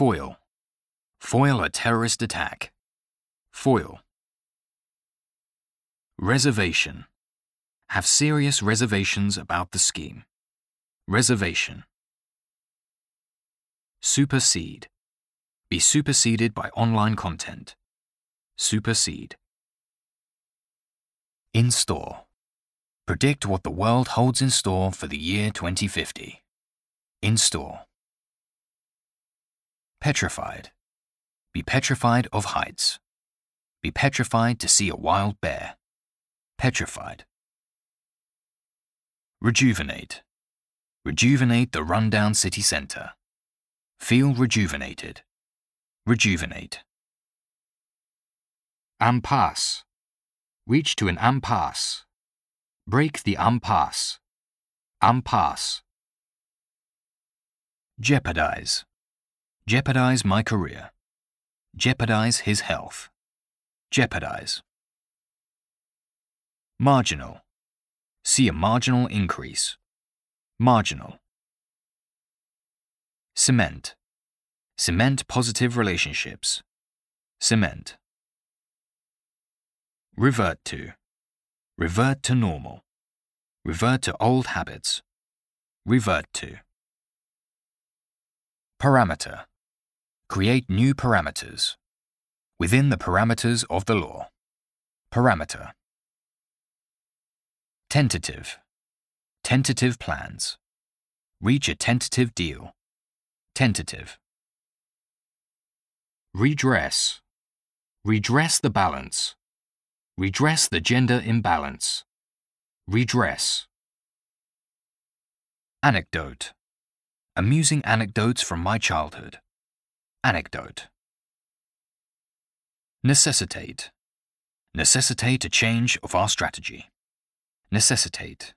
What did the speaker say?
Foil. Foil a terrorist attack. Foil. Reservation. Have serious reservations about the scheme. Reservation. Supersede. Be superseded by online content. Supersede. In store. Predict what the world holds in store for the year 2050. In store. Petrified. Be petrified of heights. Be petrified to see a wild bear. Petrified. Rejuvenate. Rejuvenate the rundown city centre. Feel rejuvenated. Rejuvenate. Impasse. Reach to an impasse. Break the impasse. Impasse. Jeopardize. Jeopardize my career. Jeopardize his health. Jeopardize. Marginal. See a marginal increase. Marginal. Cement. Cement positive relationships. Cement. Revert to. Revert to normal. Revert to old habits. Revert to. Parameter. Create new parameters. Within the parameters of the law. Parameter. Tentative. Tentative plans. Reach a tentative deal. Tentative. Redress. Redress the balance. Redress the gender imbalance. Redress. Anecdote. Amusing anecdotes from my childhood. Anecdote. Necessitate. Necessitate a change of our strategy. Necessitate.